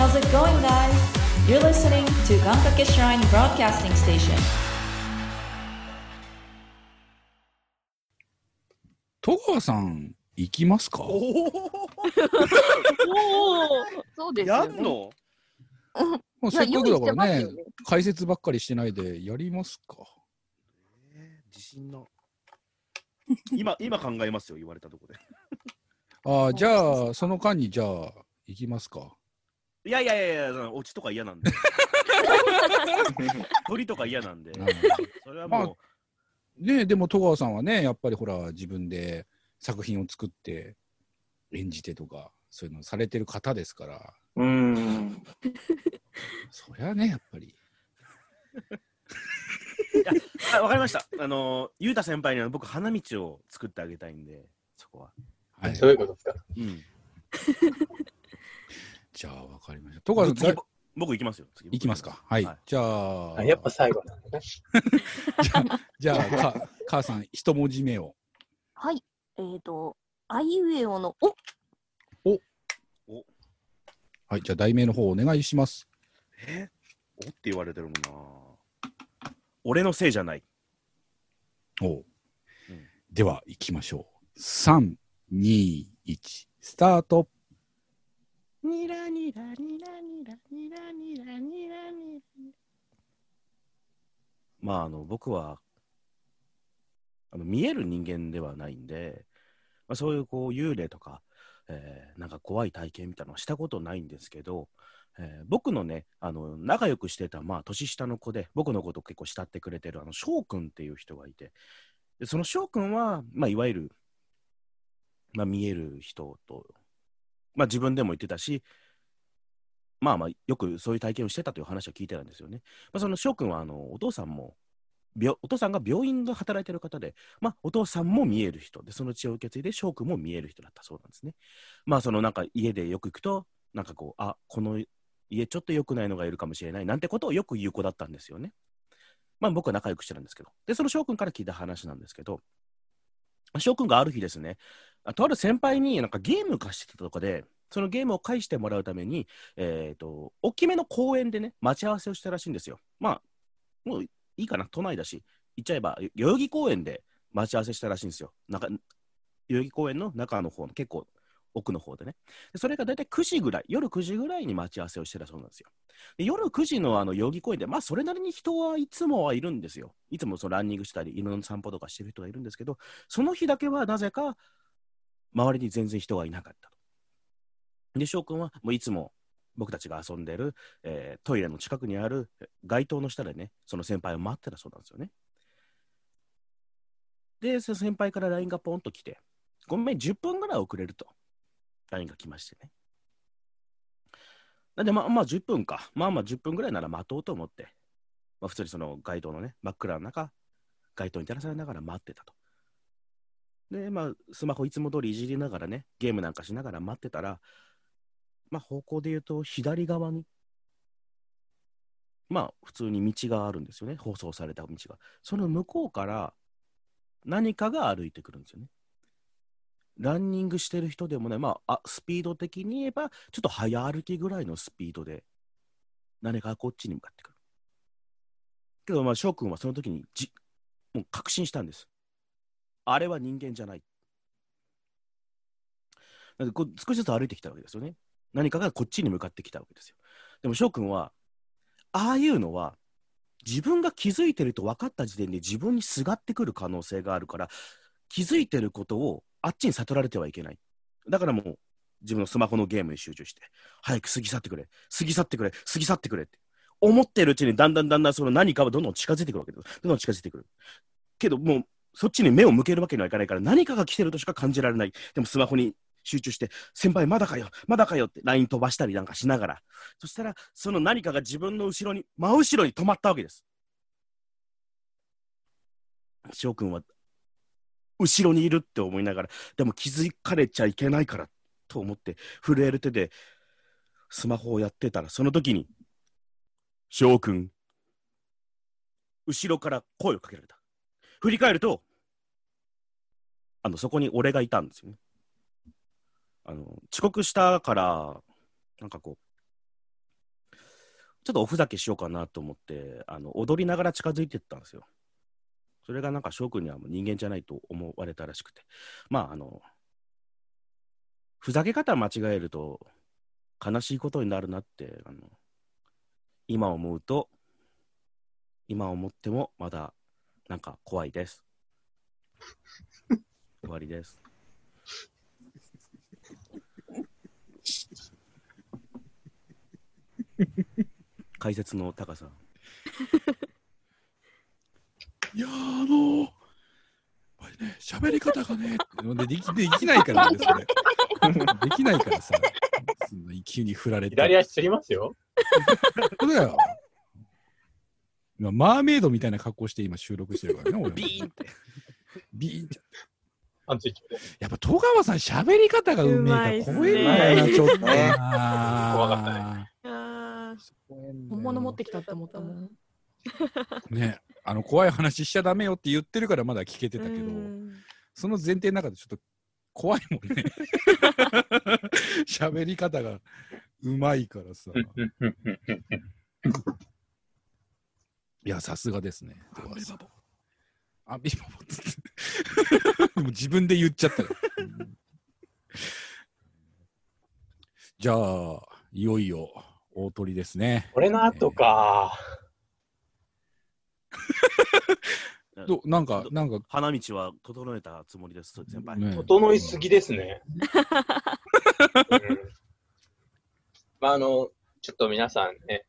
How's it going, guys? You're listening to Gankake Shrine Broadcasting Station. 戸川さん、行きますか？おおおお、そうですよね。やんの？もういやせっかくだからねよね解説ばっかりしてないでやりますか。えー自信の。今、今考えますよ、言われたとこで。ああ、じゃあ、その間に、じゃあ、行きますか。いやいやいやいや、そのオチとか嫌なんで。鳥とか嫌なんで。うんそれはもねでも戸川さんはね、やっぱりほら、自分で作品を作って演じてとか、そういうのされてる方ですから、うーん。そりゃね、やっぱり。わかりました。あの、ゆうた先輩には僕、花道を作ってあげたいんで、そこは。はい、どういうことですか？うん。じゃあ、わかりました。戸川さん、次だ僕行きますよ。次行きますか。はい。はいじゃあ、あやっぱ最後なんだね。じゃあ、か母さん、一文字目を。はい。えっ、と、あいうえおの、お、はい、じゃあ、題名の方お願いします。え？お？って言われてるもんな。俺のせいじゃない。おううんでは、行きましょう。3、2、1、スタート。ニラニラニラニラニラニラニラニラ。まあ、あの、僕は、あの見える人間ではないんで、まあ、そういうこう幽霊とか、えーなんか怖い体験みたいなのはしたことないんですけど、えー僕のね、あの仲良くしてた、まあ、年下の子で、僕のことを結構慕ってくれてる、あの翔くんっていう人がいて、でその翔くんは、まあ、いわゆる、まあ、見える人と、まあ、自分でも言ってたし、まあまあ、よくそういう体験をしてたという話を聞いてたんですよね。まあ、その翔くんはあのお父さんも、お父さんが病院で働いてる方で、まあ、お父さんも見える人で、その血を受け継いで翔くんも見える人だったそうなんですね。まあ、そのなんか家でよく行くと、なんかこう、あこの家ちょっと良くないのがいるかもしれないなんてことをよく言う子だったんですよね。まあ、僕は仲良くしてるんですけど。で、その翔くんから聞いた話なんですけど、翔くんがある日ですね、とある先輩になんかゲーム貸してたとかで、そのゲームを返してもらうために、えっ、と、大きめの公園でね、待ち合わせをしたらしいんですよ。まあ、もういいかな、都内だし、行っちゃえば、代々木公園で待ち合わせしたらしいんですよ。なんか、代々木公園の中の方の結構奥の方でね。でそれが大体9時ぐらい、夜9時ぐらいに待ち合わせをしてたそうなんですよ。で夜9時のあの代々木公園で、まあ、それなりに人はいつもはいるんですよ。いつもそのランニングしたり、犬の散歩とかしてる人がいるんですけど、その日だけはなぜか、周りに全然人がいなかったと。で、翔くんはもういつも僕たちが遊んでる、えートイレの近くにある街灯の下でね、その先輩を待ってたそうなんですよね。で、その先輩から LINE がポンと来て、ごめん、10分ぐらい遅れると。LINE が来ましてね。なんで、まあまあ10分か。まあまあ10分ぐらいなら待とうと思って、まあ普通にその街灯のね、真っ暗な中、街灯に照らされながら待ってたと。で、まあ、スマホいつも通りいじりながらね、ゲームなんかしながら待ってたら、まあ、方向で言うと、左側に、まあ、普通に道があるんですよね、舗装された道が。その向こうから、何かが歩いてくるんですよね。ランニングしてる人でもね、まあ、あスピード的に言えば、ちょっと早歩きぐらいのスピードで、何かこっちに向かってくる。けど、まあ、翔くんはその時にじ、もう確信したんです。あれは人間じゃない。なんでこう少しずつ歩いてきたわけですよね。何かがこっちに向かってきたわけですよ。でも翔くんは、ああいうのは、自分が気づいてると分かった時点で自分にすがってくる可能性があるから、気づいてることをあっちに悟られてはいけない。だからもう、自分のスマホのゲームに集中して、早く過ぎ去ってくれ、過ぎ去ってくれ、過ぎ去ってくれって。思ってるうちにだんだんだんだんその何かはどんどん近づいてくるわけです。どんどん近づいてくる。けどもう、そっちに目を向けるわけにはいかないから、何かが来てるとしか感じられない。でもスマホに集中して、先輩まだかよ、まだかよって LINE 飛ばしたりなんかしながら、そしたら、その何かが自分の後ろに、真後ろに止まったわけです。翔くんは、後ろにいるって思いながら、でも気づかれちゃいけないからと思って、震える手でスマホをやってたら、その時に、翔くん、後ろから声をかけられた。振り返ると、あの、そこに俺がいたんですよね。あの、遅刻したから、なんかこう、ちょっとおふざけしようかなと思って、あの踊りながら近づいてったんですよ。それがなんか翔くんにはもう人間じゃないと思われたらしくて。まあ、あの、ふざけ方間違えると悲しいことになるなって、あの今思うと、今思ってもまだなんか怖いです。終わりです。解説の高さん。いやーあのー、ね、喋り方がね、でできできないからね、それ。できないからさ、そんな急に振られて。左足つりますよ。そうだよ。今、マーメイドみたいな格好して今収録してるからね、俺。ビーンって。ビーンって。パンツ一丁で。やっぱ戸川さん喋り方がうめえか怖えんだよな、ちょっと。怖かったね本物持ってきたって思ったもん。ね、あの怖い話しちゃダメよって言ってるからまだ聞けてたけど、その前提の中でちょっと怖いもんね。喋り方がうまいからさ。いや、さすがですね。アンビバボ。アンビバボっつって。も う自分で言っちゃったじゃあ、いよいよ大鳥ですね。俺の後か。どなんか、なんか、花道は整えたつもりです、先輩。ね整いすぎですね。うんまあ、あの、ちょっと皆さんね、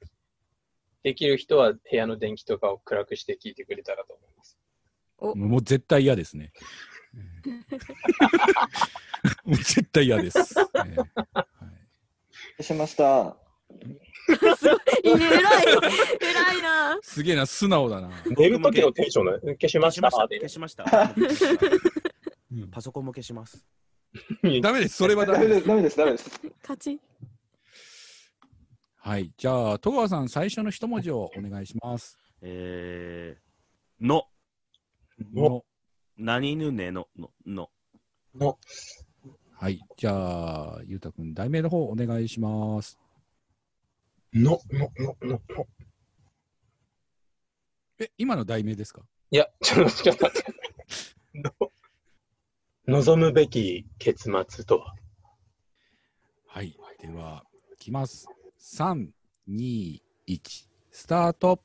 できる人は部屋の電気とかを暗くして聞いてくれたらと思います。もう絶対嫌ですね。もう絶対嫌です。えーはいしました。すごい、偉い、偉いな。すげえな、素直だな。寝る時のテンションだ消しまし消したました。で消しました。うんパソコンも消します。ダメです、それはダダメで。す、ダメです、ダメです。勝ち。はい、じゃあ、戸川さん、最初の一文字をお願いします。えー、の、の何ぬねの、の、の。の、はい、じゃあ、ゆうたくん、題名の方お願いします。の、の、の、の、の。え、今の題名ですか？いや、ちょっと、ちょっと待って。の望むべき結末とは？はい、では、いきます。3、2、1、スタート。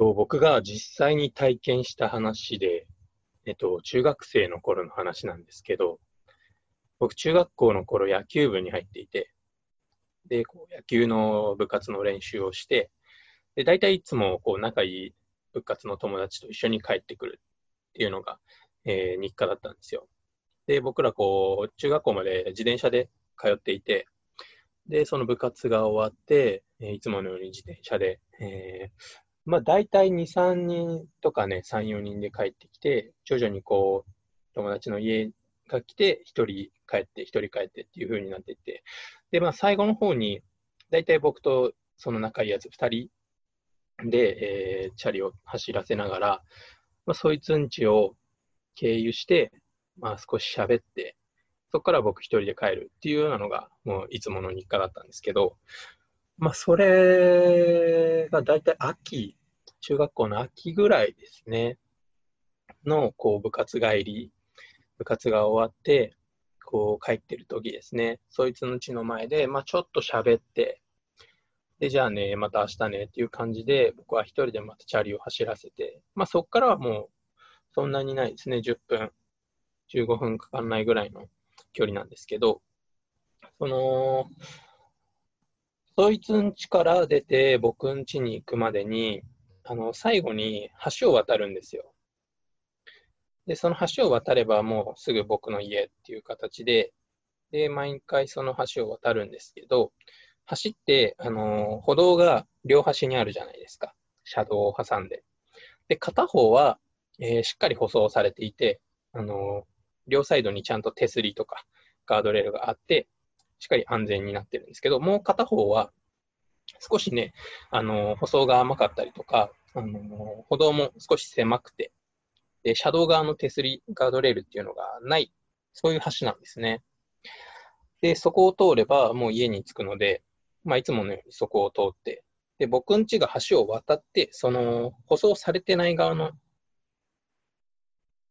と僕が実際に体験した話で、えっと、中学生の頃の話なんですけど、僕、中学校の頃野球部に入っていて、で、こう野球の部活の練習をして、で、大体いつもこう仲いい部活の友達と一緒に帰ってくるっていうのが、えー日課だったんですよ。で、僕らこう、中学校まで自転車で通っていて、で、その部活が終わって、えーいつものように自転車で、えーまあ、大体2、3人とかね、3、4人で帰ってきて、徐々にこう、友達の家が来て、1人帰って、1人帰ってっていう風になっていって、で、まあ、最後の方に、大体僕とその仲いいやつ2人で、えーチャリを走らせながら、まあ、そいつんちを経由して、まあ、少し喋って、そこから僕1人で帰るっていうようなのが、もういつもの日課だったんですけど、まあ、それが大体秋、中学校の秋ぐらいですね、の、こう、部活帰り、部活が終わって、こう、帰ってる時ですね、そいつの家の前で、まあ、ちょっと喋って、で、じゃあね、また明日ねっていう感じで、僕は一人でまたチャリを走らせて、まあ、そこからはもう、そんなにないですね、10分、15分かかんないぐらいの距離なんですけど、その、そいつん家から出て僕ん家に行くまでに、あの、最後に橋を渡るんですよ。で、その橋を渡ればもうすぐ僕の家っていう形で、で、毎回その橋を渡るんですけど、橋って、あの、歩道が両端にあるじゃないですか。車道を挟んで。で、片方は、えーしっかり舗装されていて、あの、両サイドにちゃんと手すりとかガードレールがあって、しっかり安全になってるんですけど、もう片方は少しね、あの、舗装が甘かったりとか、あの、歩道も少し狭くて、で、車道側の手すりガードレールっていうのがない、そういう橋なんですね。で、そこを通ればもう家に着くので、まあ、いつものようにそこを通って、で、僕ん家が橋を渡って、その、舗装されてない側の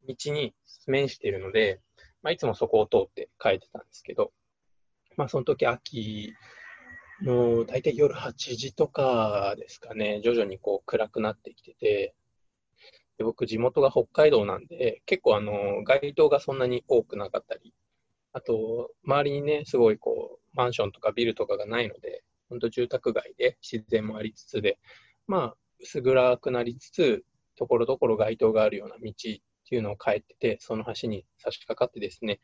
道に面しているので、まあ、いつもそこを通って帰ってたんですけど、まあ、その時秋の大体夜8時とかですかね、徐々にこう暗くなってきてて、で僕、地元が北海道なんで、結構あの街灯がそんなに多くなかったり、あと、周りにね、すごいこう、マンションとかビルとかがないので、本当住宅街で自然もありつつで、まあ、薄暗くなりつつ、ところどころ街灯があるような道っていうのを帰ってて、その橋に差し掛かってですね、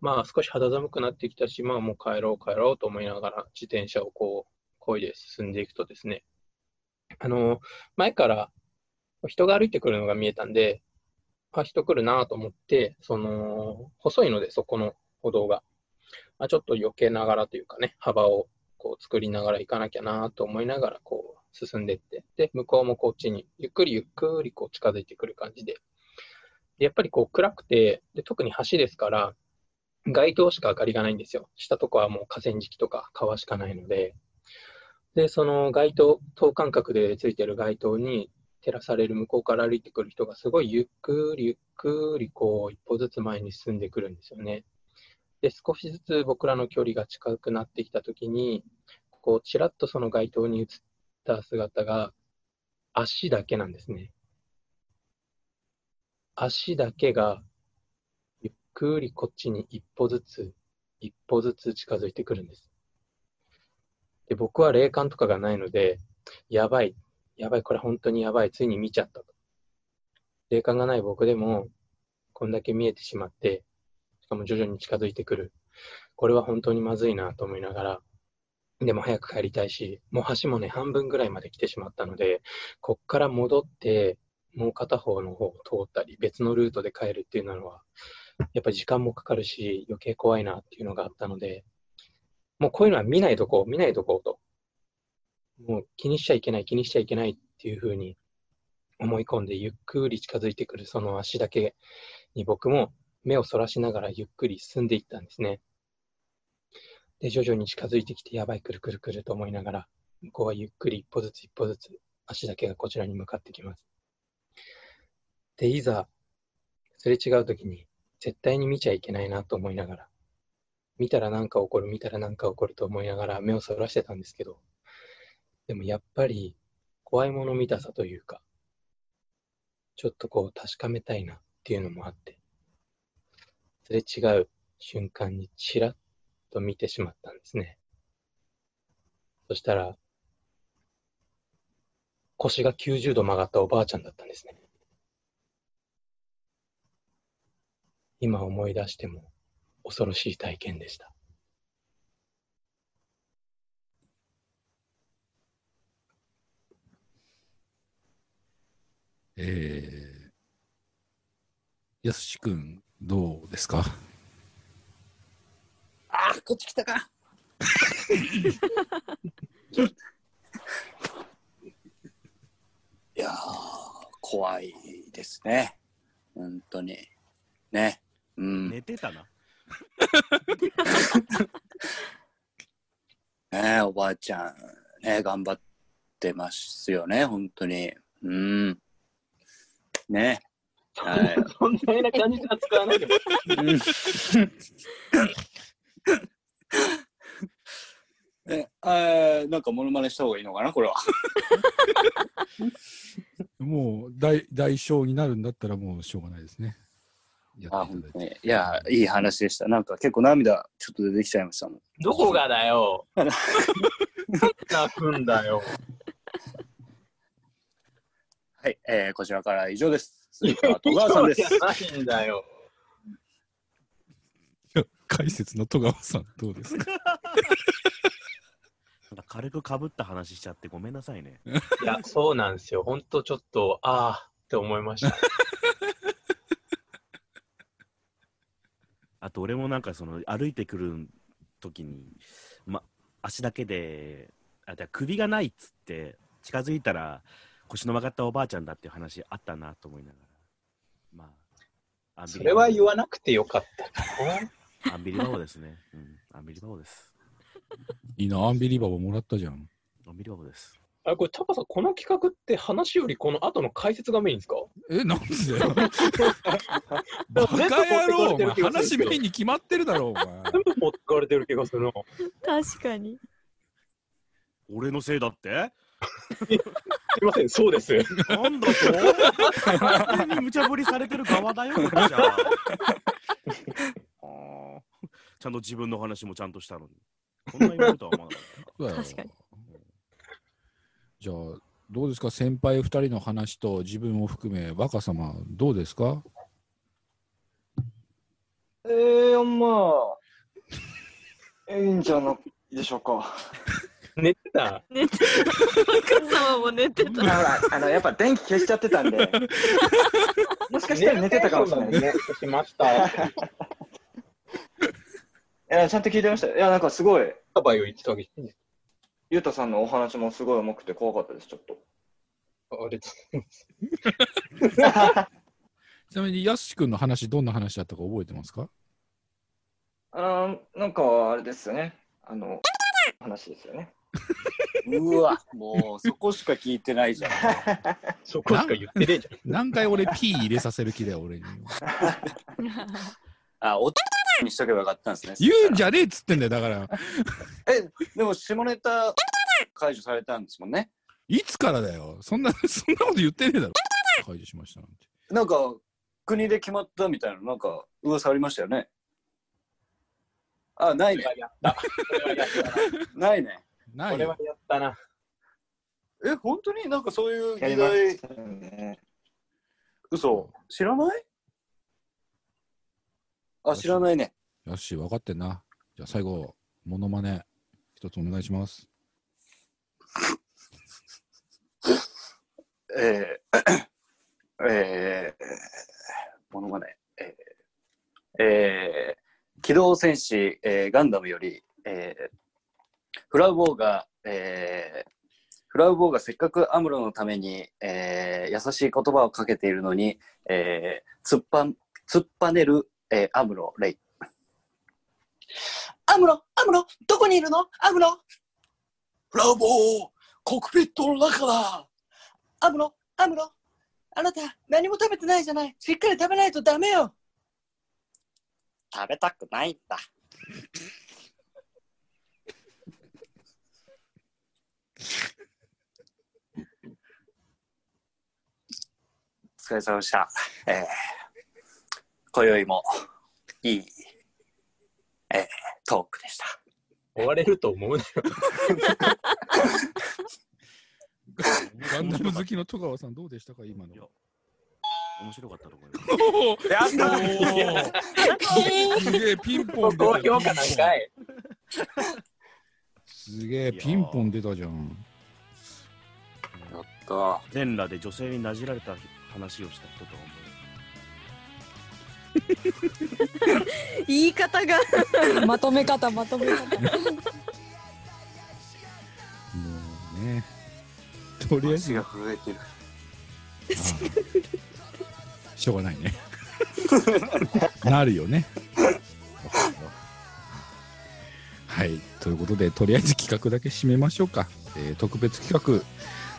まあ少し肌寒くなってきたし、まあもう帰ろう帰ろうと思いながら自転車をこう、漕いで進んでいくとですね、あの、前から人が歩いてくるのが見えたんで、あ、人来るなと思って、その、細いのでそこの歩道が、まあ、ちょっと避けながらというかね、幅をこう作りながら行かなきゃなと思いながらこう進んでいって、で、向こうもこっちにゆっくりゆっくりこう近づいてくる感じで、でやっぱりこう暗くて、で特に橋ですから、街灯しか明かりがないんですよ。下とかはもう河川敷とか川しかないので、で、その街灯、等間隔でついてる街灯に照らされる向こうから歩いてくる人がすごいゆっくりゆっくりこう一歩ずつ前に進んでくるんですよね。で、少しずつ僕らの距離が近くなってきたときに、こう、ちらっとその街灯に映った姿が、足だけなんですね。足だけが、くりこっちに一歩ずつ、一歩ずつ近づいてくるんです。で、僕は霊感とかがないので、やばい、やばい、これ本当にやばい、ついに見ちゃったと。霊感がない僕でも、こんだけ見えてしまって、しかも徐々に近づいてくる。これは本当にまずいなと思いながら、でも早く帰りたいし、もう橋もね、半分ぐらいまで来てしまったので、こっから戻って、もう片方の方を通ったり、別のルートで帰るっていうのは、やっぱり時間もかかるし、余計怖いなっていうのがあったので、もうこういうのは見ないとこう、見ないとこうと。もう気にしちゃいけない、気にしちゃいけないっていうふうに思い込んで、ゆっくり近づいてくるその足だけに僕も目をそらしながらゆっくり進んでいったんですね。で、徐々に近づいてきて、やばい、くるくるくると思いながら、向こうはゆっくり一歩ずつ一歩ずつ足だけがこちらに向かってきます。で、いざ、すれ違うときに、絶対に見ちゃいけないなと思いながら、見たらなんか起こる、見たらなんか起こると思いながら目をそらしてたんですけど、でもやっぱり怖いもの見たさというか、ちょっとこう確かめたいなっていうのもあって、すれ違う瞬間にチラッと見てしまったんですね。そしたら、腰が90度曲がったおばあちゃんだったんですね。今思い出しても恐ろしい体験でした。えー、やすし君、どうですか？あーこっち来たか。いやー、怖いですね。本当に。ね。うん。寝てたな。ねおばあちゃん、ね頑張ってますよね、本当に。うん。ね。はい。そんなような感じで扱わないでも。え、なんかモノマネした方がいいのかな、これは。もう代代償になるんだったらもうしょうがないですね。やあ、っていただいて。本当に。いや、いい話でした。なんか結構涙ちょっと出てきちゃいましたもん。どこがだよ。泣くんだよ。はい、えー、こちらからは以上です。スーパー戸川さんです。ないんだよ。解説の戸川さん、どうですか？なんか軽くかぶった話しちゃってごめんなさいね。いや、そうなんですよ。ほんとちょっと、ああって思いました。あと俺もなんかその歩いてくる時に、ま、足だけで、あじゃあ首がないっつって近づいたら腰の曲がったおばあちゃんだっていう話あったなと思いながら。まあ、アンビそれは言わなくてよかったかな。アンビリバボーですね。うん、アンビリバボーです。いいな、アンビリバボーもらったじゃん。アミリバボです。あ、これ、タカさん、この企画って話よりこの後の解説がメインですか？え、なんで。バカ野郎、お前話メインに決まってるだろ、お前。全部持ってかれてる気がするな。確かに。俺のせいだって？すいません、そうです。なんだと完全に無茶ぶりされてる側だよ、これじゃあ。あーちゃんと自分の話もちゃんとしたのに。こんな言うことは思わなかった。確かにじゃあ、どうですか、先輩二人の話と自分を含め、若様、どうですか？えー、まあ、いいんじゃないでしょうか。寝てた？寝てた。若様も寝てあた。ほら、あの、やっぱ電気消しちゃってたんで、もしかしたら寝てたかもしれない。ね。しました。いや、ちゃんと聞いてましたよ。いや、なんかすごい、アバイを言ってたわけじゃないんですゆうたさんのお話もすごい重くて怖かったです、ちょっと。あれです。ちなみに、やすし君の話、どんな話だったか覚えてますか？あの、なんかあれですよね。あの、話ですよね。うわ、もうそこしか聞いてないじゃん。そこしか言ってねえじゃん。何回俺 P 入れさせる気だよ、俺に。あ、おにしとけばよかったんですね。言うんじゃねえっつってんだよ、だから。え、でも下ネタ解除されたんですもんね。いつからだよ。そんな、そんなこと言ってねえだろ。解除しましたなんて。なんか国で決まったみたいな、なんか噂ありましたよね。あ、ないね。な。ないね。ないよこれは。やったな。え、本当になんかそういうやり意外ましたね。嘘知らない？あ、知らないね。よし、分かってんな。じゃあ最後、モノマネ、一つお願いします。えー、えー、ものまね。えー、えー、機動戦士、えーガンダムより、えー、フラウボーが、えー、フラウボーがせっかくアムロのために、えー、優しい言葉をかけているのに、えー、突っぱん、突っぱねる、えー、アムロ、レイ。アムロ、アムロ、どこにいるの？アムロフラウボー、コックピットの中だアムロ、アムロ、あなた何も食べてないじゃない。しっかり食べないとダメよ。食べたくないんだ。お疲れ様でした。えー、今宵もいい、えー、トークでした。終われると思うなよ。ガンダム好きの戸川さん、どうでしたか、今の？面白かったと思います。やったすげえ、ピンポン出た高評価。すげえ、ピンポン出たじゃん。やった。全裸で女性になじられた話をした人とは思言い方が。まとめ方まとめ方もうね。とりあえず足、が震えてる。しょうがないね。なるよね。はい。ということで、とりあえず企画だけ締めましょうか。えー特別企画、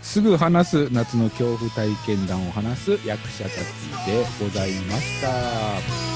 すぐ話す夏の恐怖体験談を話す役者たちでございました。